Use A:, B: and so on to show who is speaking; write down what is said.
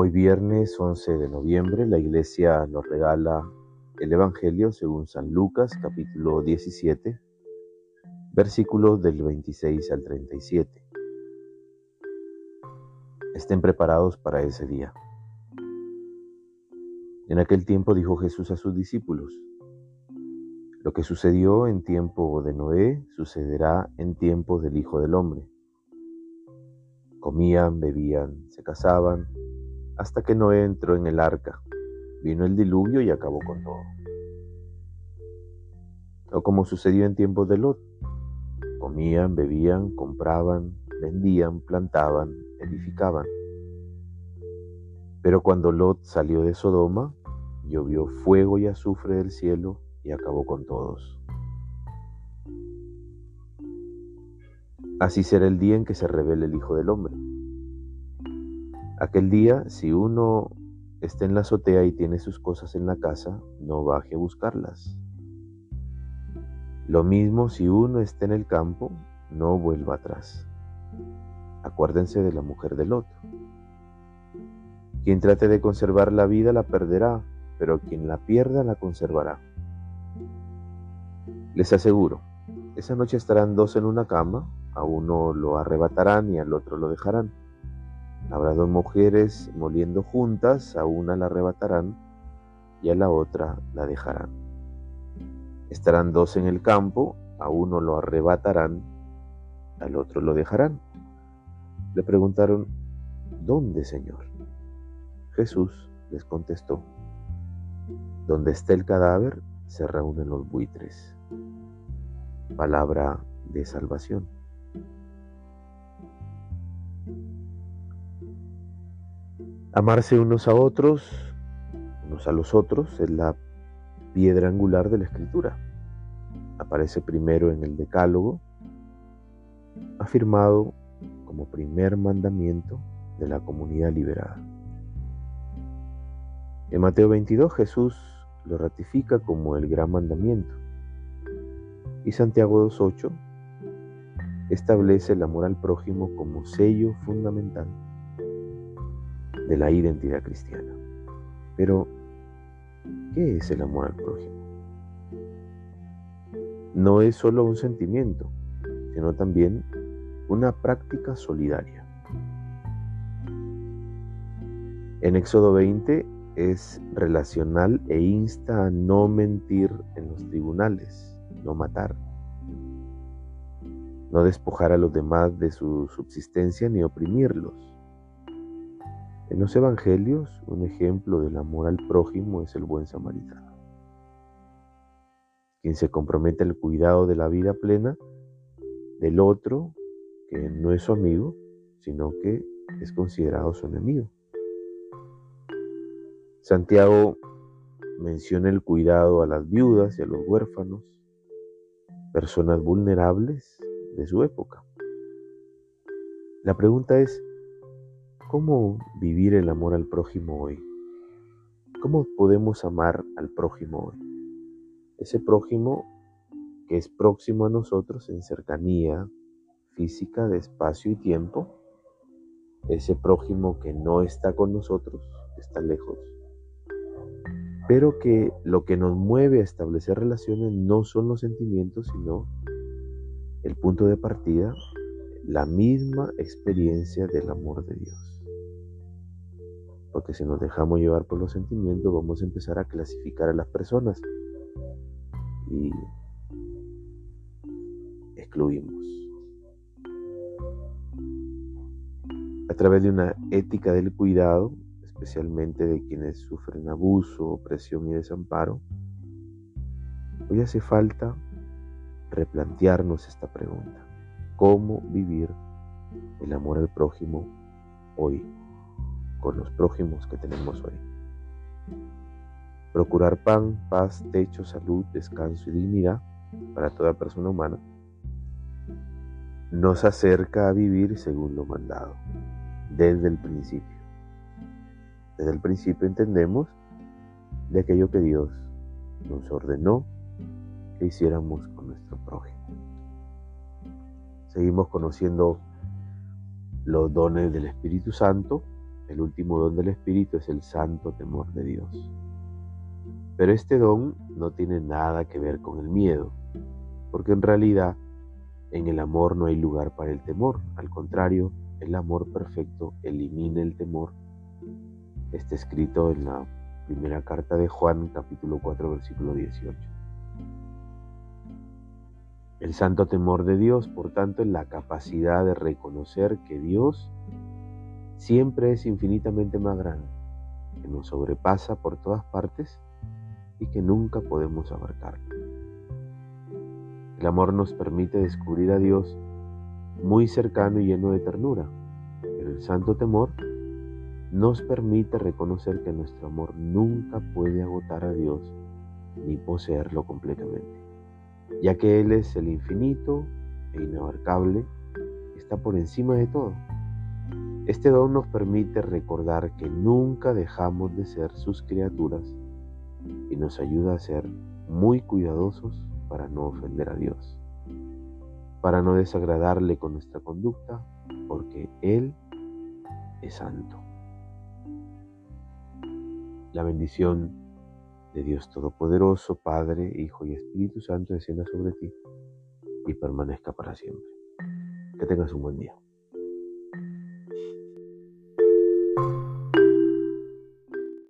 A: Hoy viernes 11 de noviembre la iglesia nos regala el Evangelio según San Lucas capítulo 17 versículos del 26 al 37. Estén preparados para ese día. En aquel tiempo dijo Jesús a sus discípulos, lo que sucedió en tiempo de Noé sucederá en tiempo del Hijo del Hombre. Comían, bebían, se casaban, hasta que Noé entró en el arca. Vino el diluvio y acabó con todo. O como sucedió en tiempos de Lot. Comían, bebían, compraban, vendían, plantaban, edificaban. Pero cuando Lot salió de Sodoma, llovió fuego y azufre del cielo y acabó con todos. Así será el día en que se revele el Hijo del Hombre. Aquel día, si uno está en la azotea y tiene sus cosas en la casa, no baje a buscarlas. Lo mismo si uno está en el campo, no vuelva atrás. Acuérdense de la mujer de Lot. Quien trate de conservar la vida la perderá, pero quien la pierda la conservará. Les aseguro, esa noche estarán dos en una cama, a uno lo arrebatarán y al otro lo dejarán. Habrá dos mujeres moliendo juntas, a una la arrebatarán y a la otra la dejarán. Estarán dos en el campo, a uno lo arrebatarán, al otro lo dejarán. Le preguntaron, ¿dónde, Señor? Jesús les contestó, donde está el cadáver se reúnen los buitres. Palabra de salvación. Amarse unos a otros, unos a los otros, es la piedra angular de la escritura. Aparece primero en el Decálogo, afirmado como primer mandamiento de la comunidad liberada. En Mateo 22 Jesús lo ratifica como el gran mandamiento y Santiago 2.8 establece el amor al prójimo como sello fundamental de la identidad cristiana. Pero, ¿qué es el amor al prójimo? No es solo un sentimiento, sino también una práctica solidaria. En Éxodo 20 es relacional e insta a no mentir en los tribunales, no matar, no despojar a los demás de su subsistencia ni oprimirlos. En los evangelios, un ejemplo del amor al prójimo es el buen samaritano, quien se compromete al cuidado de la vida plena del otro, que no es su amigo, sino que es considerado su enemigo. Santiago menciona el cuidado a las viudas y a los huérfanos, personas vulnerables de su época. La pregunta es, ¿Cómo vivir el amor al prójimo hoy? ¿Cómo podemos amar al prójimo hoy? Ese prójimo que es próximo a nosotros en cercanía física de espacio y tiempo. Ese prójimo que no está con nosotros, está lejos. Pero que lo que nos mueve a establecer relaciones no son los sentimientos, sino el punto de partida, la misma experiencia del amor de Dios porque si nos dejamos llevar por los sentimientos vamos a empezar a clasificar a las personas y excluimos. A través de una ética del cuidado, especialmente de quienes sufren abuso, opresión y desamparo, hoy hace falta replantearnos esta pregunta. ¿Cómo vivir el amor al prójimo hoy? Con los prójimos que tenemos hoy. Procurar pan, paz, techo, salud, descanso y dignidad para toda persona humana nos acerca a vivir según lo mandado, desde el principio. Desde el principio entendemos de aquello que Dios nos ordenó que hiciéramos con nuestro prójimo. Seguimos conociendo los dones del Espíritu Santo el último don del Espíritu es el santo temor de Dios. Pero este don no tiene nada que ver con el miedo, porque en realidad en el amor no hay lugar para el temor, al contrario, el amor perfecto elimina el temor. Está escrito en la primera carta de Juan, capítulo 4, versículo 18. El santo temor de Dios, por tanto, es la capacidad de reconocer que Dios siempre es infinitamente más grande, que nos sobrepasa por todas partes y que nunca podemos abarcar. El amor nos permite descubrir a Dios muy cercano y lleno de ternura, pero el santo temor nos permite reconocer que nuestro amor nunca puede agotar a Dios ni poseerlo completamente, ya que Él es el infinito e inabarcable, está por encima de todo. Este don nos permite recordar que nunca dejamos de ser sus criaturas y nos ayuda a ser muy cuidadosos para no ofender a Dios, para no desagradarle con nuestra conducta, porque Él es santo. La bendición de Dios Todopoderoso, Padre, Hijo y Espíritu Santo descienda sobre ti y permanezca para siempre. Que tengas un buen día.